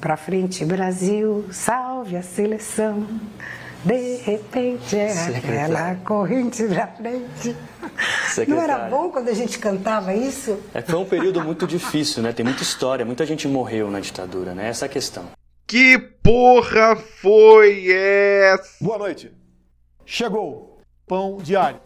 Pra frente, Brasil, salve a seleção. De repente é aquela corrente pra frente. Secretária. Não era bom quando a gente cantava isso? É, foi um período muito difícil, né? Tem muita história, muita gente morreu na ditadura, né? Essa é a questão. Que porra foi essa? Boa noite. Chegou pão diário.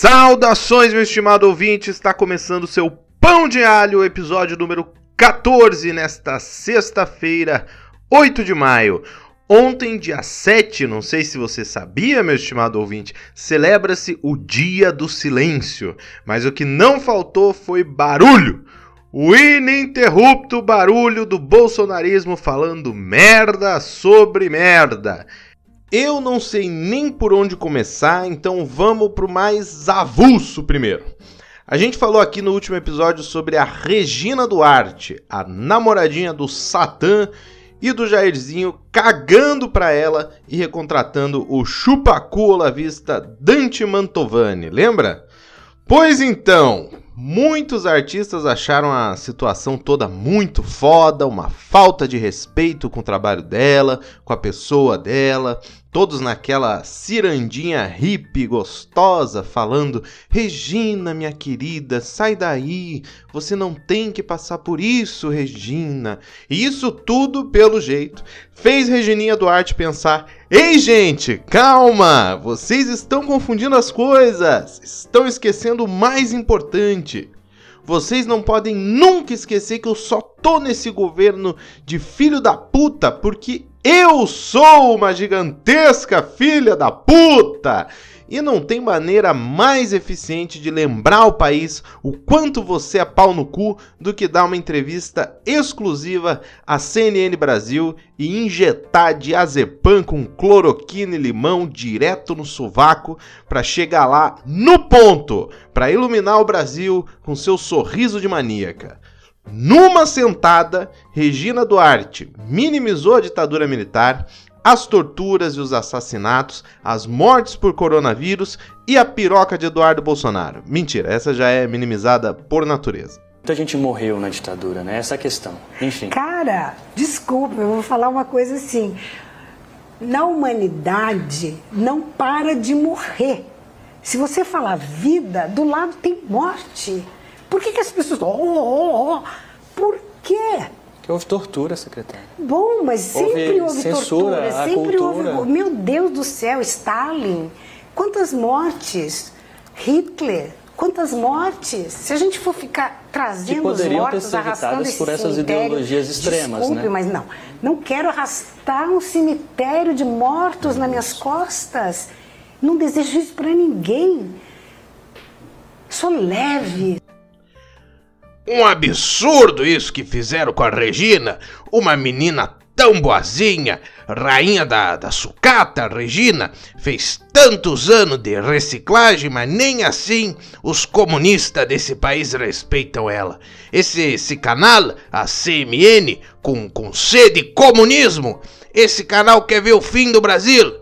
Saudações, meu estimado ouvinte! Está começando o seu Pão de Alho, episódio número 14, nesta sexta-feira, 8 de maio. Ontem, dia 7, não sei se você sabia, meu estimado ouvinte, celebra-se o Dia do Silêncio. Mas o que não faltou foi barulho. O ininterrupto barulho do bolsonarismo falando merda sobre merda. Eu não sei nem por onde começar, então vamos pro mais avulso primeiro. A gente falou aqui no último episódio sobre a Regina Duarte, a namoradinha do Satã e do Jairzinho cagando pra ela e recontratando o chupacu olavista Dante Mantovani, lembra? Pois então, Muitos artistas acharam a situação toda muito foda, uma falta de respeito com o trabalho dela, com a pessoa dela, todos naquela cirandinha hippie gostosa, falando: Regina, minha querida, sai daí, você não tem que passar por isso, Regina. E isso tudo, pelo jeito, fez Regininha Duarte pensar: Ei, gente, calma! Vocês estão confundindo as coisas! Estão esquecendo o mais importante. Vocês não podem nunca esquecer que eu só tô nesse governo de filho da puta porque eu sou uma gigantesca filha da puta! E não tem maneira mais eficiente de lembrar ao país o quanto você é pau no cu do que dar uma entrevista exclusiva à CNN Brasil e injetar diazepam com cloroquina e limão direto no sovaco para chegar lá no ponto, para iluminar o Brasil com seu sorriso de maníaca. Numa sentada, Regina Duarte minimizou a ditadura militar, as torturas e os assassinatos, as mortes por coronavírus e a piroca de Eduardo Bolsonaro. Mentira, essa já é minimizada por natureza. Muita gente morreu na ditadura, né? Essa é a questão. Enfim. Cara, desculpa, eu vou falar uma coisa assim. Na humanidade não para de morrer. Se você falar vida, do lado tem morte. Por que, que as pessoas. Oh, oh, oh. Por quê? Que houve tortura, secretário. Bom, mas sempre houve, houve censura, tortura. sempre cultura. houve. Meu Deus do céu, Stalin. Quantas mortes? Hitler. Quantas mortes? Se a gente for ficar trazendo os mortos, arrastando esse por essas ideologias extremas, desculpe, né? mas não. Não quero arrastar um cemitério de mortos nas minhas costas. Não desejo isso para ninguém. Sou leve. Um absurdo isso que fizeram com a Regina, uma menina tão boazinha, rainha da, da sucata, Regina, fez tantos anos de reciclagem, mas nem assim os comunistas desse país respeitam ela. Esse, esse canal, a CMN, com, com sede comunismo, esse canal quer ver o fim do Brasil.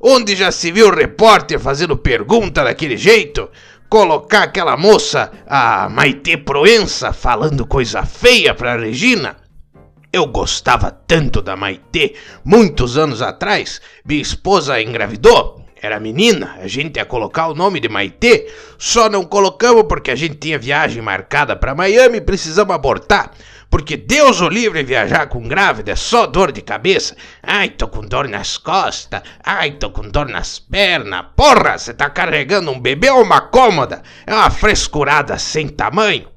Onde já se viu repórter fazendo pergunta daquele jeito? Colocar aquela moça, a Maite Proença, falando coisa feia pra Regina? Eu gostava tanto da Maite, muitos anos atrás, minha esposa engravidou, era menina, a gente ia colocar o nome de Maite, só não colocamos porque a gente tinha viagem marcada para Miami e precisamos abortar. Porque Deus o livre viajar com grávida é só dor de cabeça. Ai, tô com dor nas costas. Ai, tô com dor nas pernas. Porra, você tá carregando um bebê ou uma cômoda? É uma frescurada sem tamanho.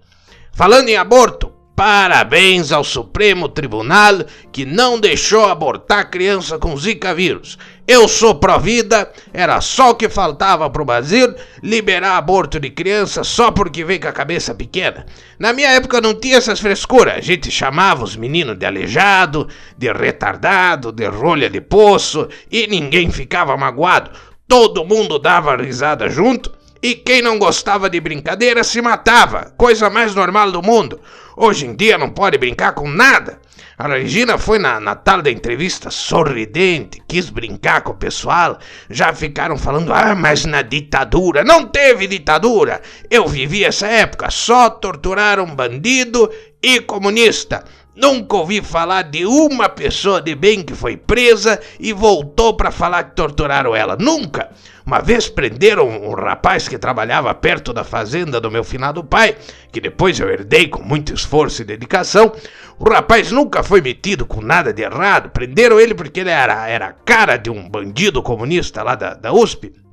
Falando em aborto, Parabéns ao Supremo Tribunal que não deixou abortar criança com Zika vírus. Eu sou pró-vida, era só o que faltava pro Brasil liberar aborto de criança só porque veio com a cabeça pequena. Na minha época não tinha essas frescuras, a gente chamava os meninos de aleijado, de retardado, de rolha de poço e ninguém ficava magoado. Todo mundo dava risada junto e quem não gostava de brincadeira se matava, coisa mais normal do mundo. Hoje em dia não pode brincar com nada. A Regina foi na, na tal da entrevista sorridente, quis brincar com o pessoal. Já ficaram falando, ah, mas na ditadura. Não teve ditadura. Eu vivi essa época, só torturaram bandido e comunista. Nunca ouvi falar de uma pessoa de bem que foi presa e voltou para falar que torturaram ela. Nunca. Uma vez prenderam um rapaz que trabalhava perto da fazenda do meu finado pai, que depois eu herdei com muito esforço e dedicação. O rapaz nunca foi metido com nada de errado. Prenderam ele porque ele era, era cara de um bandido comunista lá da, da USP.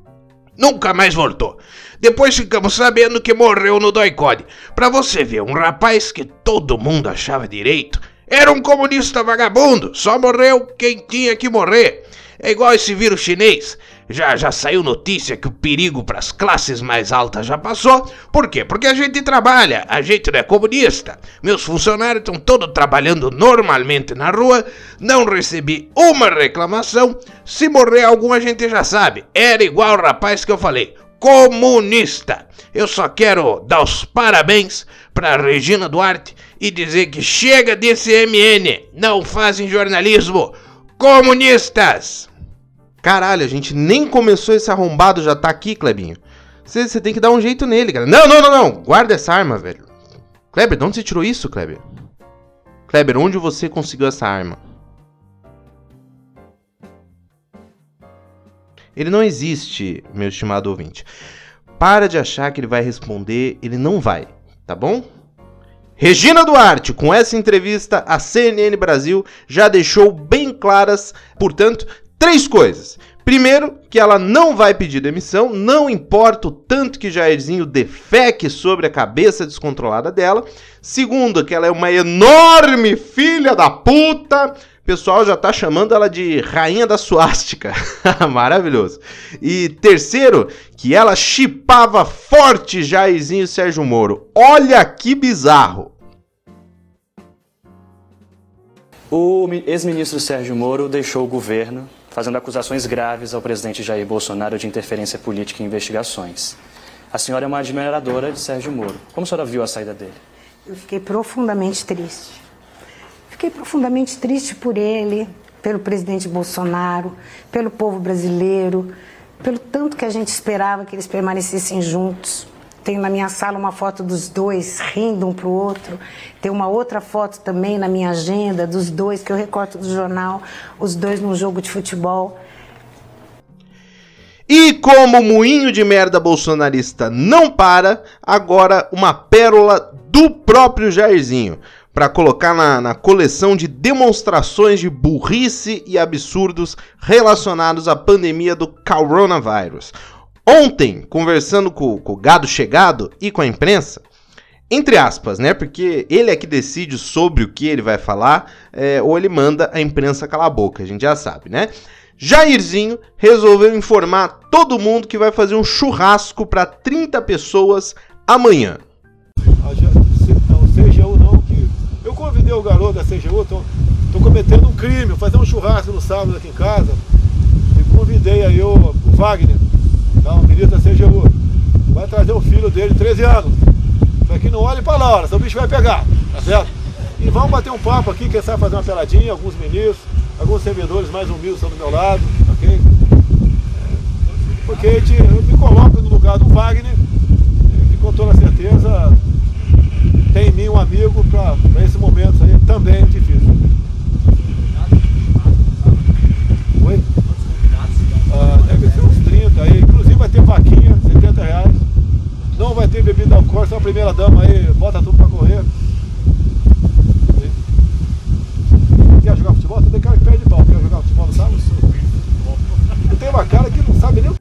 Nunca mais voltou. Depois ficamos sabendo que morreu no doicode. Pra você ver, um rapaz que todo mundo achava direito. Era um comunista vagabundo. Só morreu quem tinha que morrer. É igual esse vírus chinês. Já, já saiu notícia que o perigo para as classes mais altas já passou. Por quê? Porque a gente trabalha, a gente não é comunista. Meus funcionários estão todos trabalhando normalmente na rua, não recebi uma reclamação. Se morrer algum, a gente já sabe. Era igual o rapaz que eu falei, comunista. Eu só quero dar os parabéns para Regina Duarte e dizer que chega desse MN, não fazem jornalismo. Comunistas! Caralho, a gente nem começou esse arrombado, já tá aqui, Klebinho. Você tem que dar um jeito nele, cara. Não, não, não, não. Guarda essa arma, velho. Kleber, de onde você tirou isso, Kleber? Kleber, onde você conseguiu essa arma? Ele não existe, meu estimado ouvinte. Para de achar que ele vai responder, ele não vai, tá bom? Regina Duarte, com essa entrevista, a CNN Brasil já deixou bem claras, portanto, três coisas. Primeiro, que ela não vai pedir demissão, não importa o tanto que Jairzinho defeque sobre a cabeça descontrolada dela. Segundo, que ela é uma enorme filha da puta. O pessoal já tá chamando ela de rainha da suástica. Maravilhoso. E terceiro, que ela chipava forte Jairzinho e Sérgio Moro. Olha que bizarro. O ex-ministro Sérgio Moro deixou o governo fazendo acusações graves ao presidente Jair Bolsonaro de interferência política em investigações. A senhora é uma admiradora de Sérgio Moro. Como a senhora viu a saída dele? Eu fiquei profundamente triste. Fiquei profundamente triste por ele, pelo presidente Bolsonaro, pelo povo brasileiro, pelo tanto que a gente esperava que eles permanecessem juntos. Tenho na minha sala uma foto dos dois rindo um para o outro. Tem uma outra foto também na minha agenda dos dois que eu recorto do jornal, os dois num jogo de futebol. E como o moinho de merda bolsonarista não para, agora uma pérola do próprio Jairzinho para colocar na, na, coleção de demonstrações de burrice e absurdos relacionados à pandemia do coronavírus. Ontem, conversando com, com o gado chegado e com a imprensa, entre aspas, né? Porque ele é que decide sobre o que ele vai falar, é, ou ele manda a imprensa calar a boca, a gente já sabe, né? Jairzinho resolveu informar todo mundo que vai fazer um churrasco para 30 pessoas amanhã. Não, CGU não, que eu convidei o garoto da CGU, tô, tô cometendo um crime, fazer um churrasco no sábado aqui em casa. E convidei aí o, o Wagner, não, o ministro da CGU. Vai trazer o filho dele, 13 anos. Pra que não olhe Laura, senão o bicho vai pegar, tá certo? E vamos bater um papo aqui, quem sabe fazer uma peladinha, alguns ministros, alguns servidores mais humildes estão do meu lado, ok? Porque gente, eu me coloco no lugar do Wagner, que com toda certeza tem em mim um amigo para esse momento aí também difícil. Oi? Ah, deve ser uns 30 aí, vai ter vaquinha, 70 reais. Não vai ter bebida alcoólica, a primeira dama aí, bota tudo pra correr. Quer jogar futebol? Tem cara que perde pau. Quer jogar futebol no sábado? Eu tenho uma cara que não sabe nem o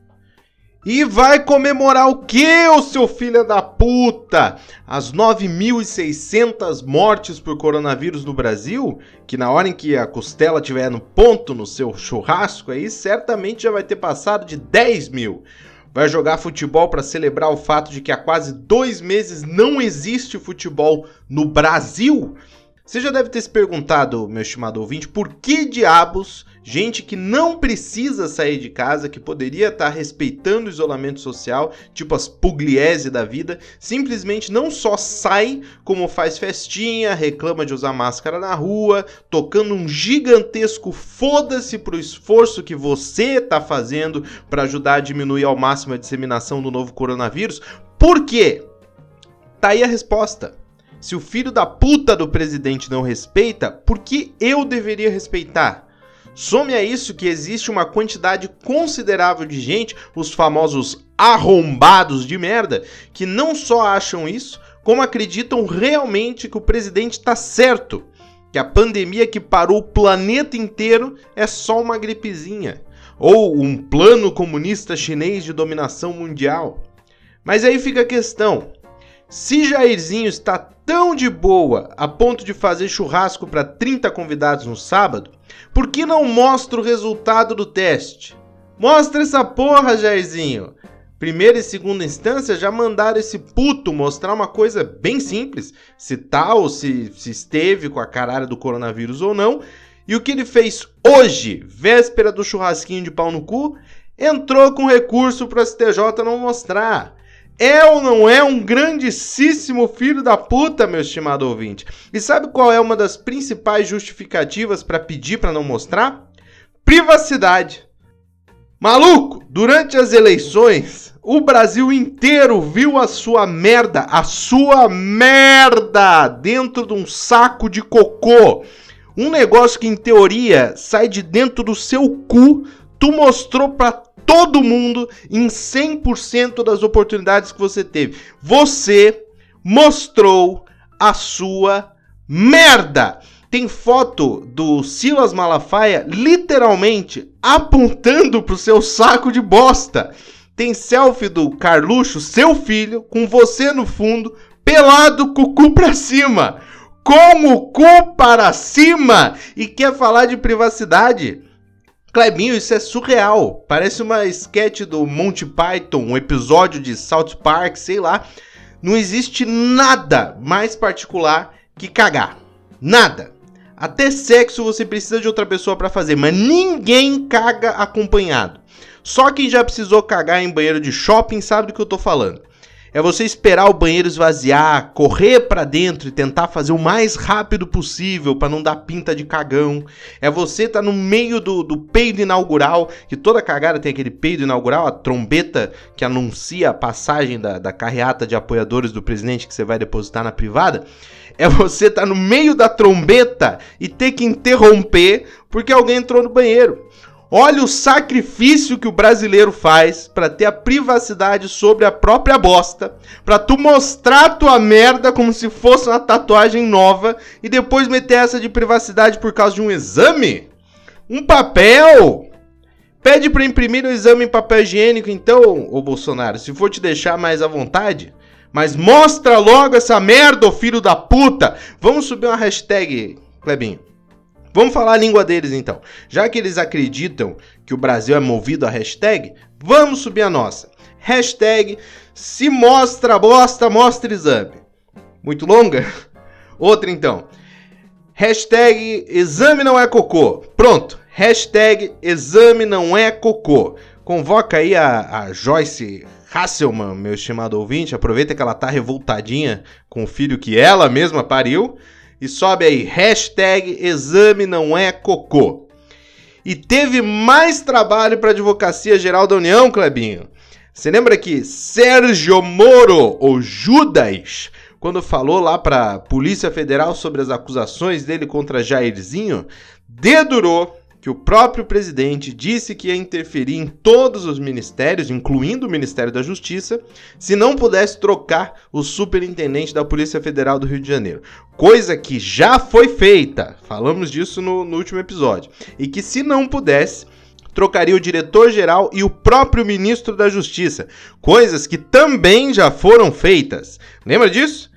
e vai comemorar o que, ô seu filho da puta? As 9.600 mortes por coronavírus no Brasil? Que na hora em que a costela tiver no ponto no seu churrasco aí, certamente já vai ter passado de 10 mil. Vai jogar futebol para celebrar o fato de que há quase dois meses não existe futebol no Brasil? Você já deve ter se perguntado, meu estimado ouvinte, por que diabos gente que não precisa sair de casa, que poderia estar respeitando o isolamento social, tipo as pugliese da vida, simplesmente não só sai, como faz festinha, reclama de usar máscara na rua, tocando um gigantesco foda-se pro esforço que você tá fazendo para ajudar a diminuir ao máximo a disseminação do novo coronavírus. Por quê? Tá aí a resposta. Se o filho da puta do presidente não respeita, por que eu deveria respeitar? Some a isso que existe uma quantidade considerável de gente, os famosos arrombados de merda, que não só acham isso, como acreditam realmente que o presidente está certo, que a pandemia que parou o planeta inteiro é só uma gripezinha, ou um plano comunista chinês de dominação mundial. Mas aí fica a questão: se Jairzinho está tão de boa a ponto de fazer churrasco para 30 convidados no sábado, por que não mostra o resultado do teste? Mostra essa porra, Jairzinho! Primeira e segunda instância já mandaram esse puto mostrar uma coisa bem simples, se ou se, se esteve com a caralho do coronavírus ou não. E o que ele fez hoje, véspera do churrasquinho de pau no cu, entrou com recurso para o STJ não mostrar. É ou não é um grandíssimo filho da puta, meu estimado ouvinte? E sabe qual é uma das principais justificativas para pedir para não mostrar? Privacidade. Maluco, durante as eleições, o Brasil inteiro viu a sua merda, a sua merda dentro de um saco de cocô. Um negócio que em teoria sai de dentro do seu cu, tu mostrou para todo mundo em 100% das oportunidades que você teve. Você mostrou a sua merda. Tem foto do Silas Malafaia literalmente apontando pro seu saco de bosta. Tem selfie do Carluxo, seu filho, com você no fundo, pelado com o cu pra cima. Com o cu para cima! E quer falar de privacidade? Clebinho, isso é surreal. Parece uma sketch do Monty Python, um episódio de South Park, sei lá. Não existe nada mais particular que cagar. Nada. Até sexo você precisa de outra pessoa para fazer, mas ninguém caga acompanhado. Só quem já precisou cagar em banheiro de shopping sabe do que eu tô falando. É você esperar o banheiro esvaziar, correr para dentro e tentar fazer o mais rápido possível para não dar pinta de cagão. É você estar tá no meio do, do peido inaugural, que toda cagada tem aquele peido inaugural, a trombeta que anuncia a passagem da, da carreata de apoiadores do presidente que você vai depositar na privada. É você estar tá no meio da trombeta e ter que interromper porque alguém entrou no banheiro. Olha o sacrifício que o brasileiro faz para ter a privacidade sobre a própria bosta, para tu mostrar tua merda como se fosse uma tatuagem nova e depois meter essa de privacidade por causa de um exame? Um papel? Pede para imprimir o exame em papel higiênico então, ô Bolsonaro, se for te deixar mais à vontade. Mas mostra logo essa merda, ô filho da puta! Vamos subir uma hashtag, Clebinho. Vamos falar a língua deles então. Já que eles acreditam que o Brasil é movido a hashtag, vamos subir a nossa. Hashtag se mostra bosta, mostra exame. Muito longa? Outra então. Hashtag exame não é cocô. Pronto. Hashtag exame não é cocô. Convoca aí a, a Joyce Hasselman, meu estimado ouvinte. Aproveita que ela tá revoltadinha com o filho que ela mesma pariu e sobe aí, hashtag exame não é cocô. E teve mais trabalho para a Advocacia Geral da União, Clebinho. Você lembra que Sérgio Moro, ou Judas, quando falou lá para a Polícia Federal sobre as acusações dele contra Jairzinho, dedurou que o próprio presidente disse que ia interferir em todos os ministérios, incluindo o Ministério da Justiça, se não pudesse trocar o superintendente da Polícia Federal do Rio de Janeiro. Coisa que já foi feita, falamos disso no, no último episódio, e que se não pudesse, trocaria o diretor-geral e o próprio ministro da Justiça, coisas que também já foram feitas. Lembra disso?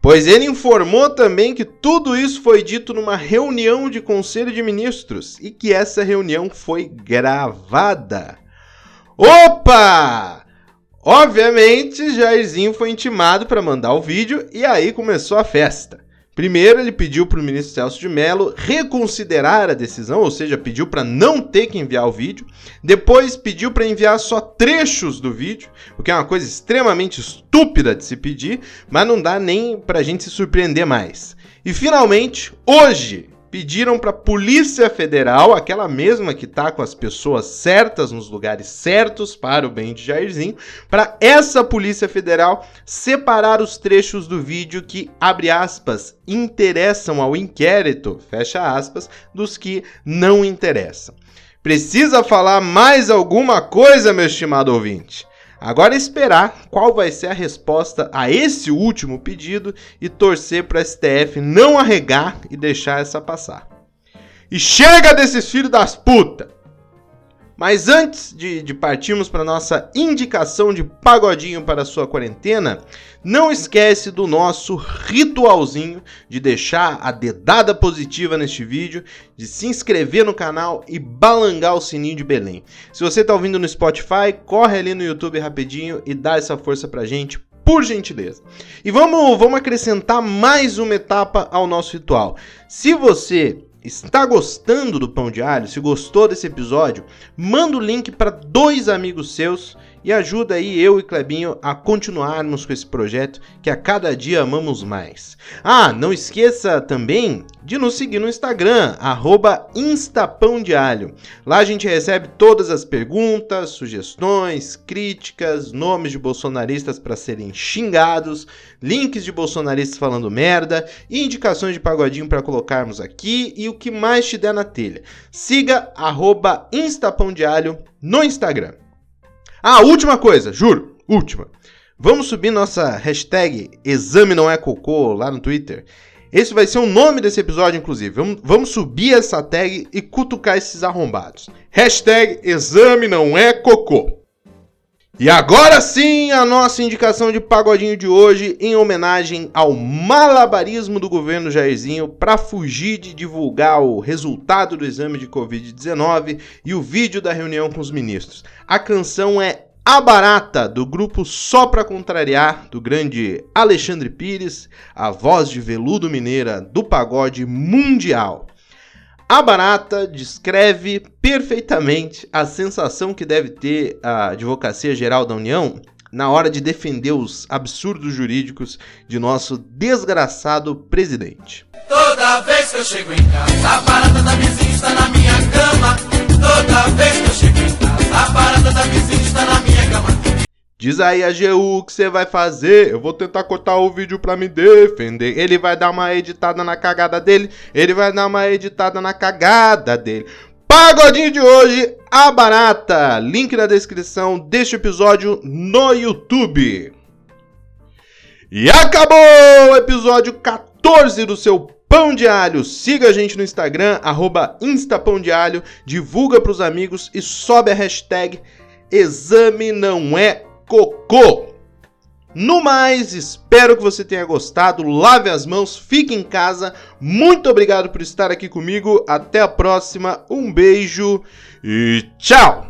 Pois ele informou também que tudo isso foi dito numa reunião de conselho de ministros e que essa reunião foi gravada. Opa! Obviamente, Jairzinho foi intimado para mandar o vídeo e aí começou a festa. Primeiro, ele pediu para o ministro Celso de Mello reconsiderar a decisão, ou seja, pediu para não ter que enviar o vídeo. Depois, pediu para enviar só trechos do vídeo, o que é uma coisa extremamente estúpida de se pedir, mas não dá nem para a gente se surpreender mais. E finalmente, hoje, pediram para a Polícia Federal, aquela mesma que está com as pessoas certas nos lugares certos para o bem de Jairzinho, para essa Polícia Federal separar os trechos do vídeo que, abre aspas, interessam ao inquérito, fecha aspas, dos que não interessam. Precisa falar mais alguma coisa, meu estimado ouvinte? Agora é esperar qual vai ser a resposta a esse último pedido e torcer para o STF não arregar e deixar essa passar. E chega desses filhos das putas! Mas antes de, de partirmos para nossa indicação de pagodinho para sua quarentena, não esquece do nosso ritualzinho de deixar a dedada positiva neste vídeo, de se inscrever no canal e balangar o sininho de Belém. Se você está ouvindo no Spotify, corre ali no YouTube rapidinho e dá essa força pra gente, por gentileza. E vamos, vamos acrescentar mais uma etapa ao nosso ritual. Se você está gostando do Pão de Alho, se gostou desse episódio, manda o link para dois amigos seus e ajuda aí eu e Clebinho a continuarmos com esse projeto que a cada dia amamos mais. Ah, não esqueça também de nos seguir no Instagram, @instapãodealho. Lá a gente recebe todas as perguntas, sugestões, críticas, nomes de bolsonaristas para serem xingados, links de bolsonaristas falando merda indicações de pagodinho para colocarmos aqui e o que mais te der na telha. Siga @instapãodealho no Instagram. Ah, última coisa, juro, última. Vamos subir nossa hashtag Exame Não É Cocô lá no Twitter. Esse vai ser o nome desse episódio, inclusive. Vamos, vamos subir essa tag e cutucar esses arrombados. Hashtag Exame Não É Cocô. E agora sim, a nossa indicação de pagodinho de hoje, em homenagem ao malabarismo do governo Jairzinho para fugir de divulgar o resultado do exame de Covid-19 e o vídeo da reunião com os ministros. A canção é A Barata, do grupo Só Pra Contrariar, do grande Alexandre Pires, a voz de veludo mineira do pagode mundial. A Barata descreve perfeitamente a sensação que deve ter a Advocacia Geral da União na hora de defender os absurdos jurídicos de nosso desgraçado presidente. Toda vez que eu chego em casa, a barata da vizinha está na minha cama. Toda vez que eu chego em casa, a barata da vizinha está na minha cama. Diz aí a GU o que você vai fazer. Eu vou tentar cortar o vídeo pra me defender. Ele vai dar uma editada na cagada dele. Ele vai dar uma editada na cagada dele. Pagodinho de hoje, a barata. Link na descrição deste episódio no YouTube. E acabou o episódio 14 do seu Pão de Alho. Siga a gente no Instagram, arroba Instapão de Alho. Divulga pros amigos e sobe a hashtag Exame Não É cocô. No mais, espero que você tenha gostado. Lave as mãos, fique em casa. Muito obrigado por estar aqui comigo. Até a próxima. Um beijo e tchau!